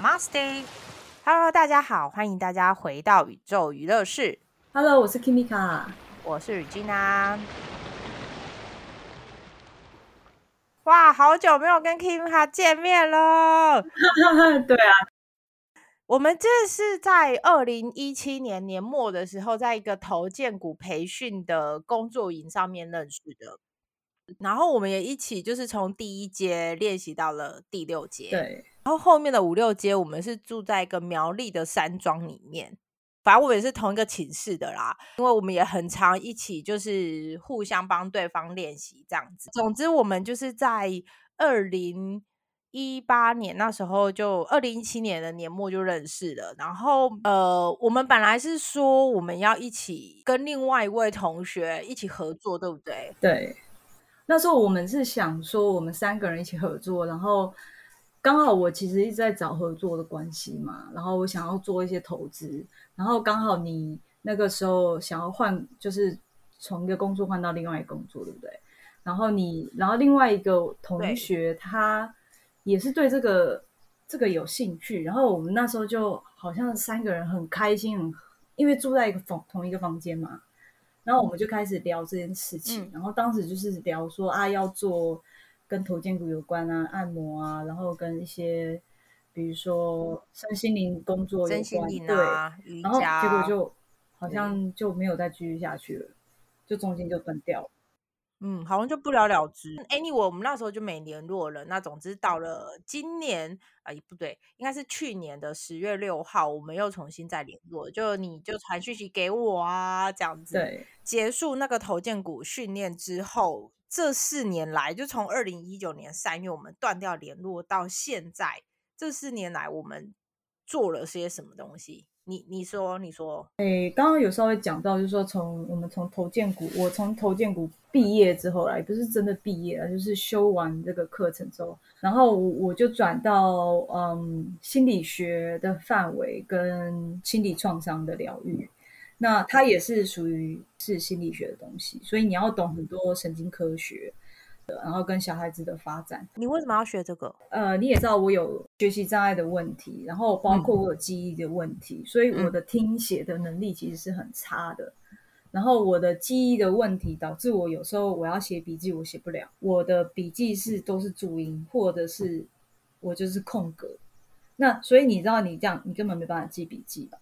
Namaste，Hello，大家好，欢迎大家回到宇宙娱乐室。Hello，我是 Kimika，我是雨金啊。哇，好久没有跟 Kimika 见面了。对啊，我们这是在二零一七年年末的时候，在一个投建股培训的工作营上面认识的。然后我们也一起就是从第一阶练习到了第六阶，对。然后后面的五六阶，我们是住在一个苗栗的山庄里面，反正我们也是同一个寝室的啦。因为我们也很常一起，就是互相帮对方练习这样子。总之，我们就是在二零一八年那时候，就二零一七年的年末就认识了。然后，呃，我们本来是说我们要一起跟另外一位同学一起合作，对不对？对。那时候我们是想说，我们三个人一起合作，然后刚好我其实一直在找合作的关系嘛，然后我想要做一些投资，然后刚好你那个时候想要换，就是从一个工作换到另外一个工作，对不对？然后你，然后另外一个同学他也是对这个这个有兴趣，然后我们那时候就好像三个人很开心，很因为住在一个房同一个房间嘛。然后我们就开始聊这件事情，然后当时就是聊说啊，要做跟头肩骨有关啊，按摩啊，然后跟一些比如说身心灵工作有关，对，然后结果就好像就没有再继续下去了，就中间就断掉了。嗯，好像就不了了之。Anyway，我们那时候就没联络了。那总之到了今年啊，也不对，应该是去年的十月六号，我们又重新再联络。就你就传讯息给我啊，这样子。对。结束那个头肩骨训练之后，这四年来，就从二零一九年三月我们断掉联络到现在，这四年来我们做了些什么东西？你你说你说，哎，刚刚有稍微讲到，就是说从我们从投建股，我从投建股毕业之后来，不是真的毕业了，就是修完这个课程之后，然后我就转到嗯心理学的范围跟心理创伤的疗愈，那它也是属于是心理学的东西，所以你要懂很多神经科学。然后跟小孩子的发展，你为什么要学这个？呃，你也知道我有学习障碍的问题，然后包括我有记忆的问题，所以我的听写的能力其实是很差的。然后我的记忆的问题导致我有时候我要写笔记，我写不了。我的笔记是都是注音，或者是我就是空格。那所以你知道，你这样你根本没办法记笔记吧？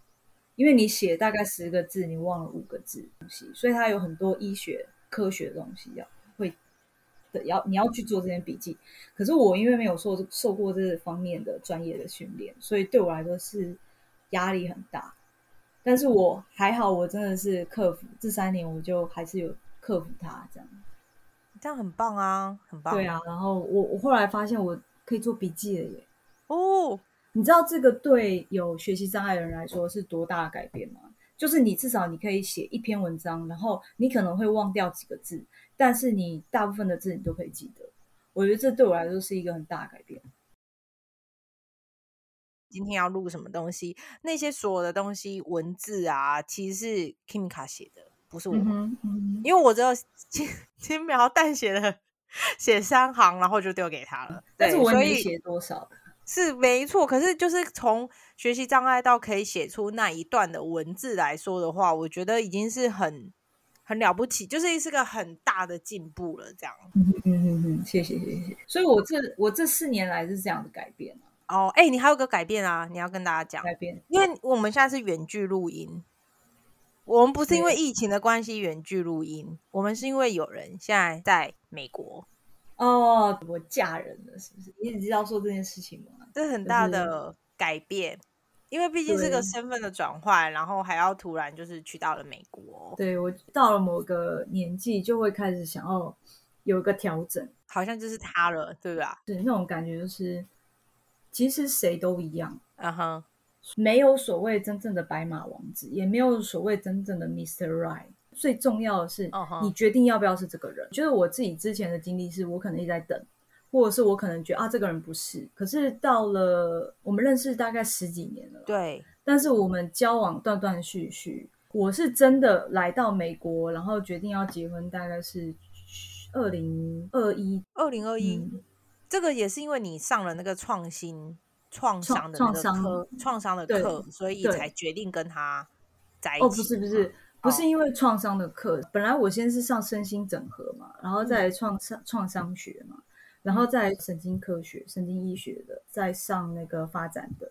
因为你写大概十个字，你忘了五个字东西，所以它有很多医学科学的东西要会。的要你要去做这些笔记，可是我因为没有受受过这方面的专业的训练，所以对我来说是压力很大。但是我还好，我真的是克服这三年，我就还是有克服它这样。这样很棒啊，很棒。对啊，然后我我后来发现我可以做笔记了耶。哦，你知道这个对有学习障碍的人来说是多大的改变吗？就是你至少你可以写一篇文章，然后你可能会忘掉几个字。但是你大部分的字你都可以记得，我觉得这对我来说是一个很大的改变。今天要录什么东西？那些所有的东西文字啊，其实是 Kimika 写的，不是我。因为我只有 轻轻描淡写的 写三行，然后就丢给他了。但是我没写多少，是没错。可是就是从学习障碍到可以写出那一段的文字来说的话，我觉得已经是很。很了不起，就是是个很大的进步了，这样。嗯嗯嗯嗯，谢谢谢谢。所以我这我这四年来是这样的改变哦，哎，你还有个改变啊，你要跟大家讲。改变，因为我们现在是远距录音，我们不是因为疫情的关系远距录音，我们是因为有人现在在美国。哦，我嫁人了，是不是？你只知道说这件事情吗？这很大的改变。因为毕竟是个身份的转换，然后还要突然就是去到了美国。对我到了某个年纪，就会开始想要有一个调整，好像就是他了，对吧？是那种感觉，就是其实谁都一样，嗯哼，没有所谓真正的白马王子，也没有所谓真正的 Mr. Right。最重要的是，你决定要不要是这个人。就是我自己之前的经历，是我可能一直在等。或者是我可能觉得啊，这个人不是。可是到了我们认识大概十几年了，对。但是我们交往断断续续，我是真的来到美国，然后决定要结婚，大概是二零二一，二零二一。这个也是因为你上了那个创新创伤的那个创伤课，创伤的课，所以才决定跟他在一起。哦，不是不是，不是哦因为创伤的课，本来我先是上身心整合嘛，然后嗯再来创伤创伤学嘛，然后再来神经科学、神经医学的，再上那个发展的。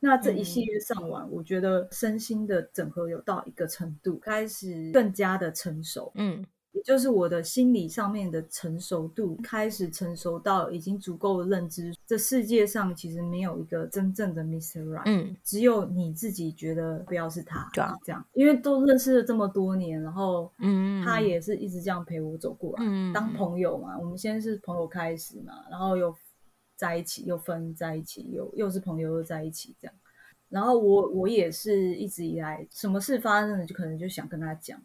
那这一系列上完，我觉得身心的整合有到一个程度，开始更加的成熟，嗯也就是我的心理上面的成熟度开始成熟到已经足够认知，这世界上其实没有一个真正的 Mr. Right，、嗯只有你自己觉得不要是他，对啊这样，因为都认识了这么多年，然后嗯，他也是一直这样陪我走过来，嗯当朋友嘛，我们先是朋友开始嘛，然后又在一起，又分在一起，又又是朋友又在一起这样。然后我我也是一直以来，什么事发生了，就可能就想跟他讲，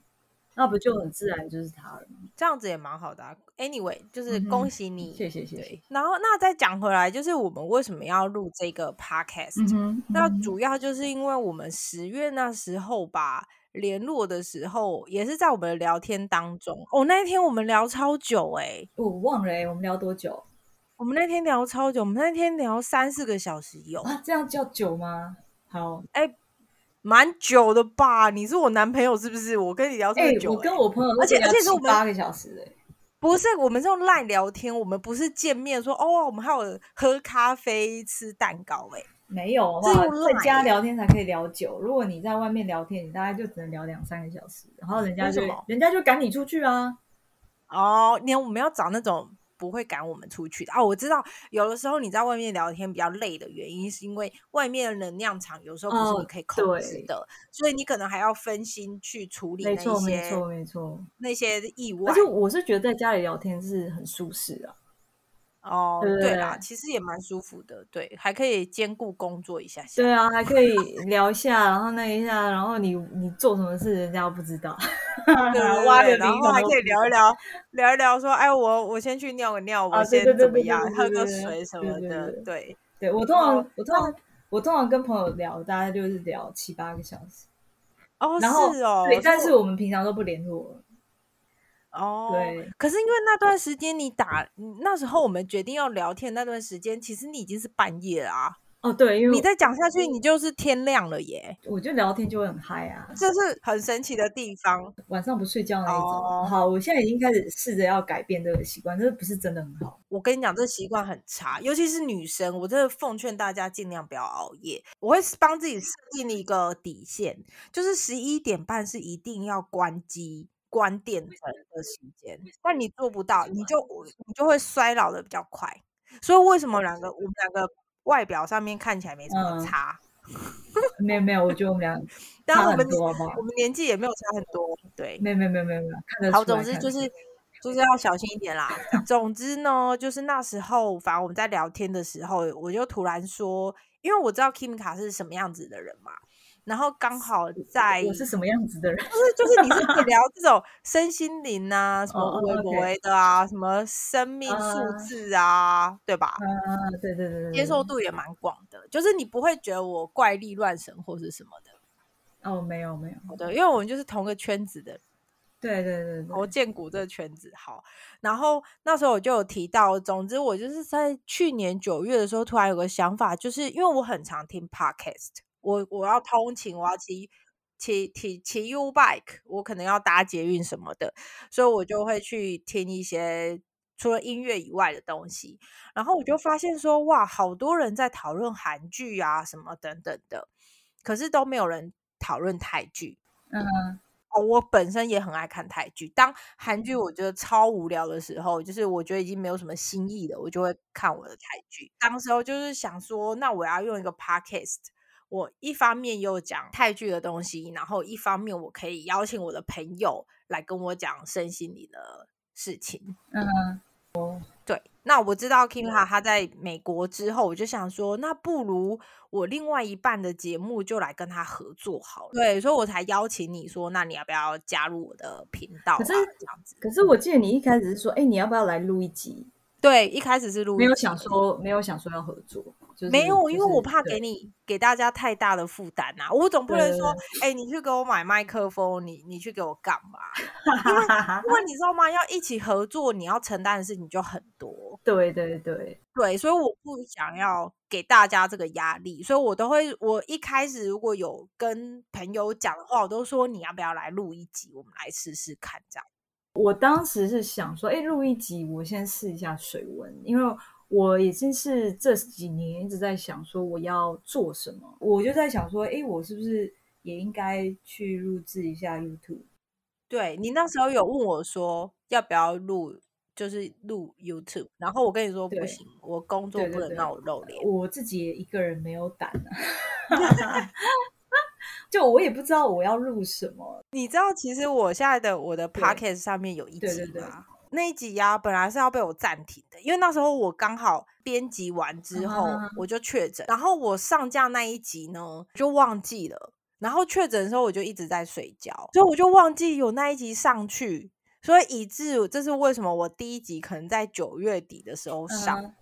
那不就很自然就是他了吗？这样子也蛮好的、啊。Anyway，就是恭喜你，谢谢谢谢，然后那再讲回来，就是我们为什么要录这个 podcast？、那主要就是因为我们十月那时候吧，联络的时候也是在我们的聊天当中。哦，那一天我们聊超久诶、我忘了哎、我们聊多久我们那天聊超久，我们那天聊三四个小时有，啊？这样叫久吗？好，蛮久的吧？你是我男朋友是不是？我跟你聊这哎、么久、我跟欸我朋友都而且而且是我们八个小时哎、不是，我们是用赖聊天，我们不是见面说哦，我们还有喝咖啡、吃蛋糕、欸，没有好不这好用在家聊天才可以聊久。如果你在外面聊天，你大概就只能聊两三个小时，然后人家就人家就赶你出去啊。哦，你我们要找那种不会赶我们出去的哦。我知道有的时候你在外面聊天比较累的原因，是因为外面的能量场有时候不是哦你可以控制对的，所以你可能还要分心去处理那没错，没些错，没错。那些意外而且。我是觉得在家里聊天是很舒适啊。哦，对对啦，其实也蛮舒服的，对，还可以兼顾工作一下下。对啊，还可以聊一下，然后那一下，然后你你做什么事，人家又不知道。对 对挖对，的然后还可以聊一聊，聊一聊说，哎，我我先去尿个尿，我先怎么样，对喝个水什对么的，对对我通常哦我通常我通常跟朋友聊，大概就是聊七八个小时。哦，然后是哦，对，但我是我们平常都不联络了。哦，对，可是因为那段时间你打，那时候我们决定要聊天那段时间，其实你已经是半夜了啊。哦，对，因为你再讲下去，你就是天亮了耶，我就聊天就会很嗨啊，这是很神奇的地方。晚上不睡觉那一种。哦好，我现在已经开始试着要改变这个习惯，这不是真的很好。我跟你讲，这习惯很差，尤其是女生，我真的奉劝大家尽量不要熬夜。我会帮自己设定一个底线，就是十一点半是一定要关机。关电灯的时间，但你做不到，你就你就会衰老的比较快。所以为什么两个我们两个外表上面看起来没什么嗯差，没有没有，我觉得我们俩差但我们我？们年纪也没有差很多，对。没有没有没有没有没有，看得好，出。总之就是就是要小心一点啦。总之呢，就是那时候，反正我们在聊天的时候，我就突然说，因为我知道 Kimika 是什么样子的人嘛，然后刚好在我是什么样子的人？就是就是你是可以？聊这种身心灵啊，什么哦哦微 OK 博的啊，什么生命数啊字啊，对吧？啊，对对对对，接受度也蛮广的，就是你不会觉得我怪力乱神或是什么的，哦，没有没有，对，因为我们就是同个圈子的对对对对。我建股这个圈子好，然后那时候我就有提到，总之我就是在去年九月的时候，突然有个想法，就是因为我很常听 podcast，我我要通勤，我要骑骑骑骑 U bike，我可能要搭捷运什么的，所以我就会去听一些除了音乐以外的东西，然后我就发现说，哇，好多人在讨论韩剧啊什么等等的，可是都没有人讨论泰剧。嗯哦，我本身也很爱看泰剧。当韩剧我觉得超无聊的时候，就是我觉得已经没有什么新意了，我就会看我的泰剧。当时候就是想说，那我要用一个 podcast，我一方面又讲泰剧的东西，然后一方面我可以邀请我的朋友来跟我讲身心里的事情。嗯，对，那我知道 Kimha 他在美国之后，我就想说，那不如我另外一半的节目就来跟他合作好了。对，所以我才邀请你说，那你要不要加入我的频道、啊？可是这样子，可是我记得你一开始是说，哎，你要不要来录一集？对，一开始是录没有想说，没有想说要合作，就是没有，因为我怕给你给大家太大的负担呐、我总不能说，哎、你去给我买麦克风，你你去给我干嘛？因为你知道吗？要一起合作，你要承担的事情就很多。对对对对，所以我不想要给大家这个压力，所以我都会，我一开始如果有跟朋友讲的话，我都说你要不要来录一集，我们来试试看这样。我当时是想说，哎，录一集，我先试一下水温，因为我已经是这几年一直在想说我要做什么，我就在想说，哎，我是不是也应该去录制一下 YouTube？对你那时候有问我说要不要录，就是录 YouTube，然后我跟你说不行，我工作不能让我露脸，我自己一个人没有胆啊。就我也不知道我要录什么，你知道，其实我现在的我的 podcast 上面有一集吗？那一集呀，本来是要被我暂停的，因为那时候我刚好编辑完之后我就确诊，然后我上架那一集呢就忘记了，然后确诊的时候我就一直在睡觉，所以我就忘记有那一集上去，所以以致这是为什么我第一集可能在九月底的时候上。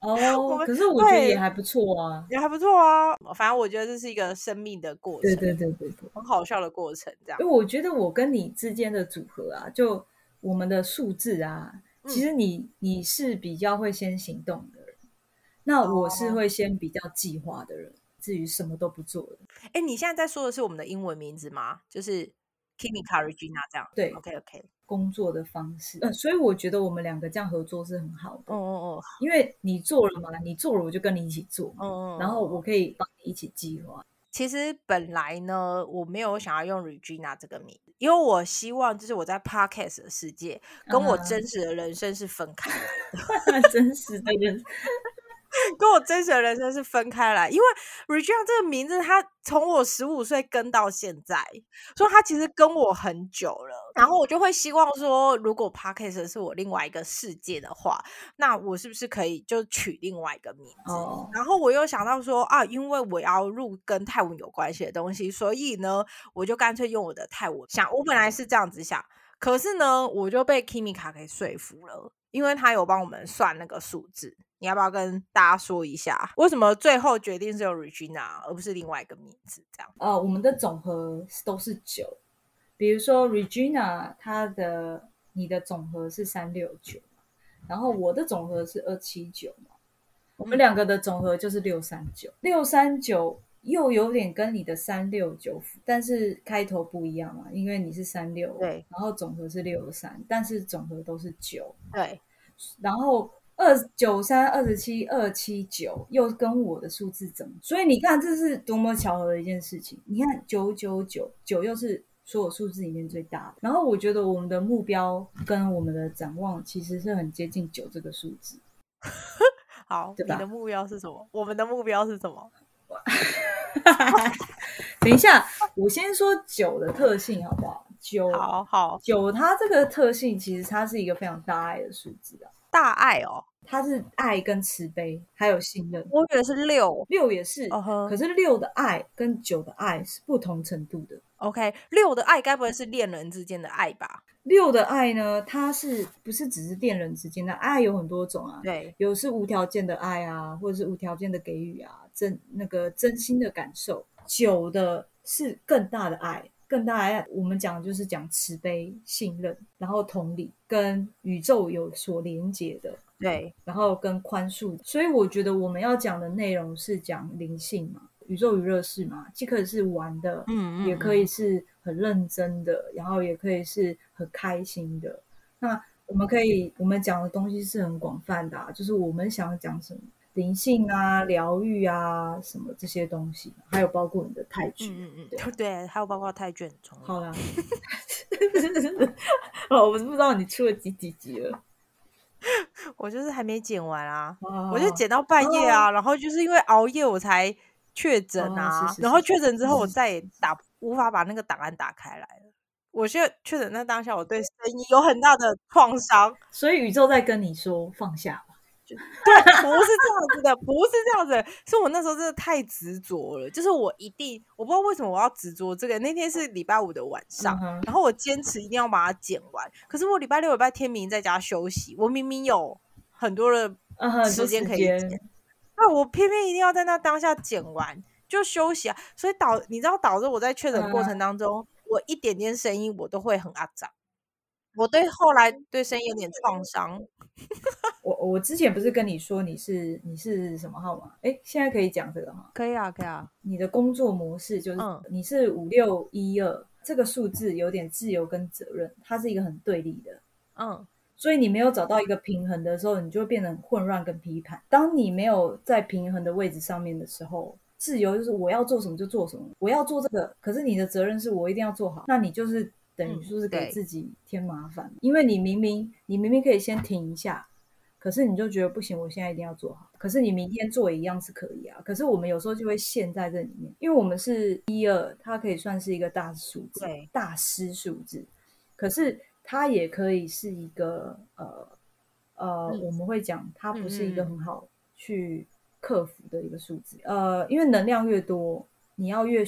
哦，可是我觉得也还不错啊，也还不错啊。反正我觉得这是一个生命的过程，对对对对对，很好笑的过程。这样，因为我觉得我跟你之间的组合啊，就我们的数字啊，其实你你是比较会先行动的人，那我是会先比较计划的人，至于什么都不做的。哎，你现在在说的是我们的英文名字吗？就是 Kimi Karigina 这样？对，OK OK。工作的方式，呃，所以我觉得我们两个这样合作是很好的。哦哦哦，因为你做了嘛，你做了我就跟你一起做，嗯然后我可以帮你一起计划。其实本来呢，我没有想要用 Regina 这个名字，因为我希望就是我在 Podcast 的世界跟我真实的人生是分开的，真实的人。跟我真实的人生是分开来，因为 Regina 这个名字，他从我十五岁跟到现在，所以他其实跟我很久了。然后我就会希望说，如果 Podcast 是我另外一个世界的话，那我是不是可以就取另外一个名字？然后我又想到说啊，因为我要入跟泰文有关系的东西，所以呢，我就干脆用我的泰文想。我本来是这样子想，可是呢，我就被 Kimika 给说服了，因为他有帮我们算那个数字。你要不要跟大家说一下，为什么最后决定是有 Regina 而不是另外一个名字？这样？呃，我们的总和都是九，比如说 Regina，它的你的总和是三六九，然后我的总和是二七九嘛，我们两个的总和就是六三九。六三九又有点跟你的三六九，但是开头不一样嘛，因为你是三六，对，然后总和是六三，但是总和都是九，对，然后。二九三二十七二七九又跟我的数字整，所以你看这是多么巧合的一件事情。你看九九九九又是所有数字里面最大的。然后我觉得我们的目标跟我们的展望其实是很接近九这个数字。好，你的目标是什么？我们的目标是什么？等一下，我先说酒的特性好不好？酒好好酒，它这个特性其实它是一个非常大爱的数字啊，大爱哦。它是爱跟慈悲，还有信任。我觉得是六，六也是。可是六的爱跟九的爱是不同程度的。OK，六的爱该不会是恋人之间的爱吧？六的爱呢，它是不是只是恋人之间的爱？有很多种啊。对，有是无条件的爱啊，或者是无条件的给予啊，真那个真心的感受。九的是更大的爱。更大爱，我们讲就是讲慈悲、信任，然后同理，跟宇宙有所连接的，对，然后跟宽恕。所以我觉得我们要讲的内容是讲灵性嘛，宇宙娱乐式嘛，既可以是玩的，嗯嗯，也可以是很认真的，然后也可以是很开心的。那我们可以，我们讲的东西是很广泛的，啊就是我们想讲什么。灵性啊，疗愈啊，什么这些东西，还有包括你的泰剧，嗯嗯嗯，对，还有包括泰卷重 好啦，哦，我不知道你出了几几集了，我就是还没剪完啊，我就剪到半夜啊，然后就是因为熬夜我才确诊啊，然后确诊之后我再也打无法把那个档案打开来了，我现在确诊那当下我对声音有很大的创伤，所以宇宙在跟你说放下。对，不是这样子的，不是这样子，是我那时候真的太执着了。就是我一定，我不知道为什么我要执着这个。那天是礼拜五的晚上，然后我坚持一定要把它剪完。可是我礼拜六、礼拜天明明在家休息，我明明有很多的时间可以剪，那我偏偏一定要在那当下剪完就休息啊。所以导，你知道导致我在确诊过程当中，我一点点声音我都会很阿脏。我对后来对声音有点创伤。我我之前不是跟你说你是你是什么号码？哎，现在可以讲这个吗？可以啊，可以啊。你的工作模式就是你是五六一二这个数字有点自由跟责任，它是一个很对立的。嗯，所以你没有找到一个平衡的时候，你就会变得很混乱跟批判。当你没有在平衡的位置上面的时候，自由就是我要做什么就做什么，我要做这个，可是你的责任是我一定要做好，那你就是等于说是给自己添麻烦，因为你明明你明明可以先停一下。可是你就觉得不行，我现在一定要做好。可是你明天做一样是可以啊。可是我们有时候就会陷在这里面，因为我们是一二，它可以算是一个大数字，大师数字。可是它也可以是一个呃呃，我们会讲它不是一个很好去克服的一个数字。呃，因为能量越多，你要越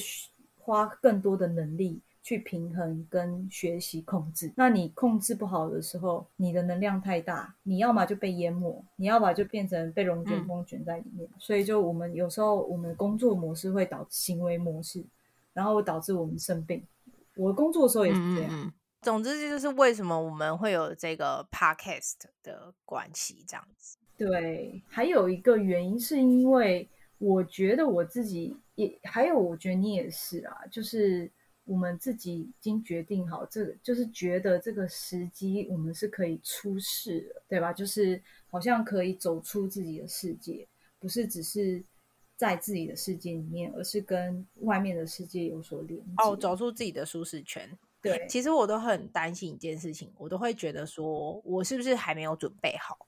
花更多的能力。去平衡跟学习控制，那你控制不好的时候，你的能量太大，你要么就被淹没，你要么就变成被龙卷风卷在里面。所以就我们有时候我们工作模式会导致行为模式，然后导致我们生病。我工作的时候也是这样。总之这就是为什么我们会有这个 podcast 的关系这样子。对，还有一个原因是因为我觉得我自己也，还有我觉得你也是啊，就是。我们自己已经决定好，这个就是觉得这个时机我们是可以出世了，对吧？就是好像可以走出自己的世界，不是只是在自己的世界里面，而是跟外面的世界有所连接。哦，走出自己的舒适圈。对，其实我都很担心一件事情，我都会觉得说我是不是还没有准备好？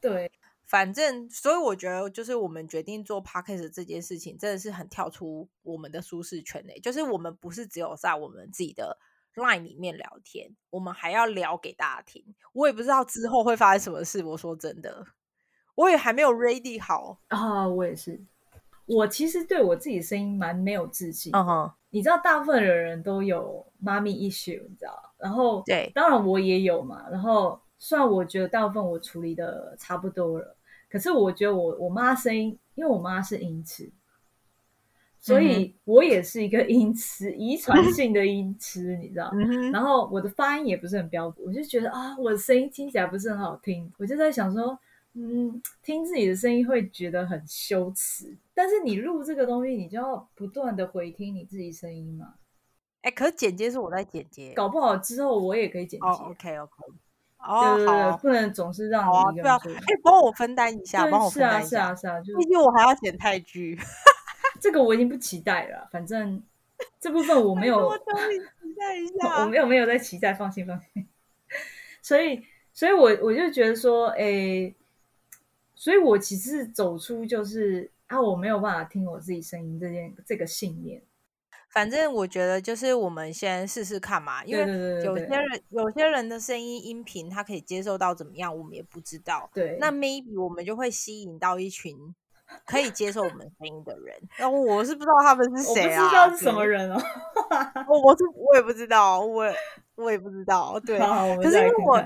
对。反正，所以我觉得，就是我们决定做 podcast 这件事情，真的是很跳出我们的舒适圈内。就是我们不是只有在我们自己的 line 里面聊天，我们还要聊给大家听。我也不知道之后会发生什么事。我说真的，我也还没有 ready 好啊。我也是，我其实对我自己声音蛮没有自信。嗯哼，你知道，大部分的人都有妈咪 issue，你知道？然后，对，当然我也有嘛。然后，虽然我觉得大部分我处理的差不多了。可是我觉得我我妈声音，因为我妈是音痴，所以我也是一个音痴，遗传 性的音痴，你知道？然后我的发音也不是很标准，我就觉得啊，我的声音听起来不是很好听，我就在想说，嗯，听自己的声音会觉得很羞耻。但是你录这个东西，你就要不断的回听你自己声音嘛。哎，可是剪接是我在剪接，搞不好之后我也可以剪接。OK 对对，不能总是让你一个人做。哎，帮我分担一下，帮我分担一下。是啊，是啊，是啊。毕竟我还要剪泰剧，这个我已经不期待了。反正这部分我没有。我等你期待一 下。我没有没有在期待，放心放心。所以，所以我我就觉得说，哎，所以我其实走出就是啊，我没有办法听我自己声音这件这个信念。反正我觉得就是我们先试试看嘛，因为有些人有些人的声音音频他可以接受到怎么样，我们也不知道。对，那 maybe 我们就会吸引到一群可以接受我们声音的人。那我是不知道他们是谁啊？不知道是什么人哦。我我是我也不知道，我我也不知道。对，可是因为我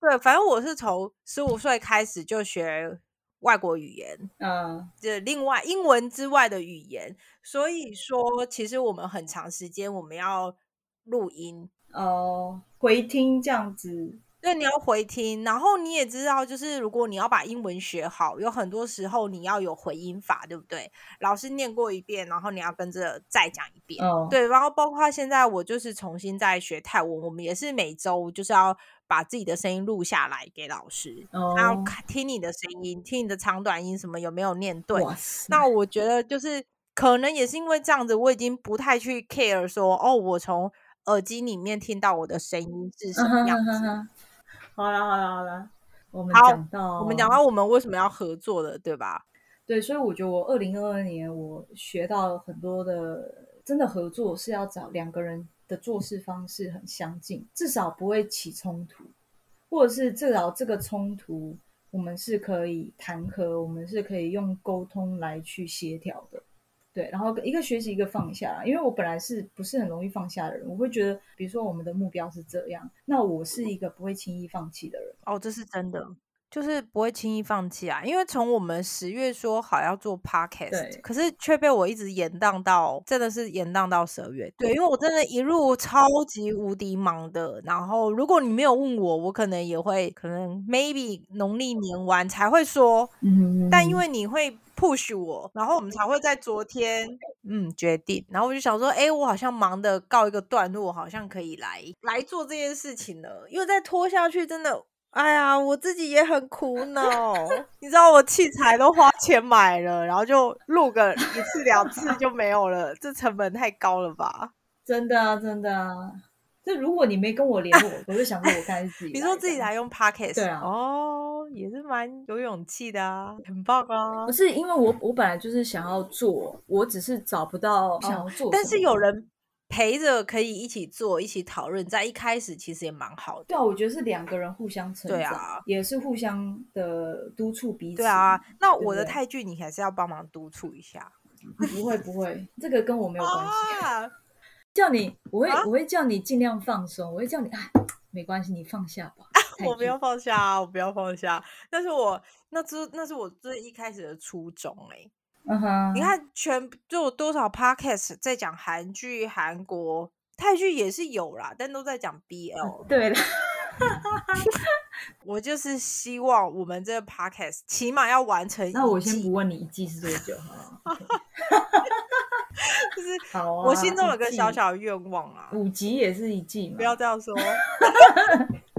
对，反正我是从十五岁开始就学。外国语言，嗯，这另外英文之外的语言，所以说其实我们很长时间我们要录音。哦，回听这样子，对，你要回听，然后你也知道，就是如果你要把英文学好，有很多时候你要有回音法，对不对？老师念过一遍，然后你要跟着再讲一遍，对，然后包括现在我就是重新在学泰文，我们也是每周就是要。把自己的声音录下来给老师，然后听你的声音，听你的长短音什么有没有念对。那我觉得就是可能也是因为这样子，我已经不太去 care 说哦，我从耳机里面听到我的声音是什么样子。好了好了好了，我们讲到我们讲到我们为什么要合作的，对吧？对，所以我觉得我二零二二年我学到很多的，真的合作是要找两个人。的做事方式很相近，至少不会起冲突，或者是至少这个冲突我们是可以谈和，我们是可以用沟通来去协调的。对，然后一个学习，一个放下。因为我本来是不是很容易放下的人，我会觉得，比如说我们的目标是这样，那我是一个不会轻易放弃的人。哦，这是真的。就是不会轻易放弃啊，因为从我们十月说好要做 podcast，对。可是却被我一直延宕到，真的是延宕到十二月。对，因为我真的一路超级无敌忙的，然后如果你没有问我，我可能也会可能 maybe 农历年完才会说，嗯但因为你会 push 我，然后我们才会在昨天嗯决定，然后我就想说，哎，我好像忙的告一个段落，好像可以来来做这件事情了，因为再拖下去真的。哎呀，我自己也很苦恼，你知道我器材都花钱买了，然后就录个一次两次就没有了，这成本太高了吧？真的啊，真的啊。这如果你没跟我联络，我就想说我该自己。你说自己来用 podcast，对啊哦，也是蛮有勇气的啊，很棒啊不。是因为我我本来就是想要做，我只是找不到想要做、哦但是有。人陪着可以一起做，一起讨论，在一开始其实也蛮好的。对啊，我觉得是两个人互相成长，对啊也是互相的督促彼此。对啊，那我的泰剧你还是要帮忙督促一下。不会不会，这个跟我没有关系。啊，叫你，我会、啊我会叫你尽量放松，我会叫你，哎，没关系，你放下吧。我不要放下啊，我不要放下。但是我那这那是我最一开始的初衷哎、嗯哼，你，看全就有多少 podcast 在讲韩剧、韩国、泰剧也是有啦，但都在讲 BL。对的，我就是希望我们这个 podcast 起码要完成。那我先不问你一季是多久哈。就是 好啊，我心中有个小小的愿望啊，五集也是一季嘛，不要这样说。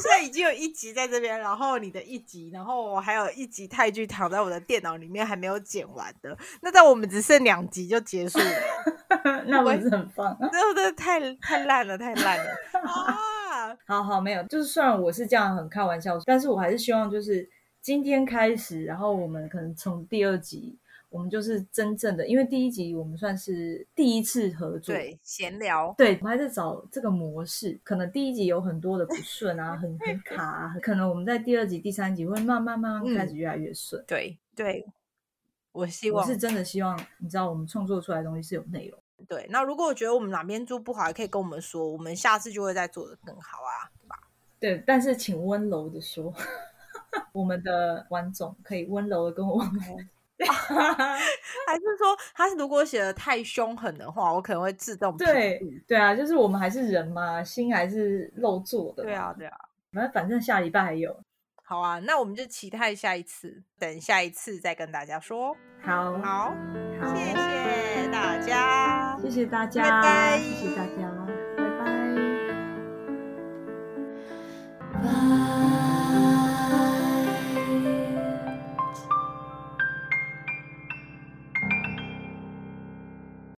现在已经有一集在这边，然后你的一集，然后我还有一集泰剧躺在我的电脑里面还没有剪完的，那在我们只剩两集就结束了，那不是很棒？真的太太烂了，太烂了 啊！好好，没有，就是虽然我是这样很开玩笑，但是我还是希望就是今天开始，然后我们可能从第二集，我们就是真正的，因为第一集我们算是第一次合作，对，闲聊，对，我们还在找这个模式，可能第一集有很多的不顺啊，很很卡、啊，可能我们在第二集、第三集会慢慢慢慢开始越来越顺。对对，我希望我是真的希望，你知道，我们创作出来的东西是有内容。对。那如果我觉得我们哪边做不好，也可以跟我们说，我们下次就会再做的更好啊，对吧？对，但是请温柔的说，我们的观众可以温柔的跟我们。还是说，他如果写的太凶狠的话，我可能会自动对对啊，就是我们还是人嘛，心还是肉做的。对啊，对啊，那反正下礼拜还有。好啊，那我们就期待下一次，等下一次再跟大家说。好，好，谢谢大家，谢谢大家，拜拜，谢谢大家，拜拜。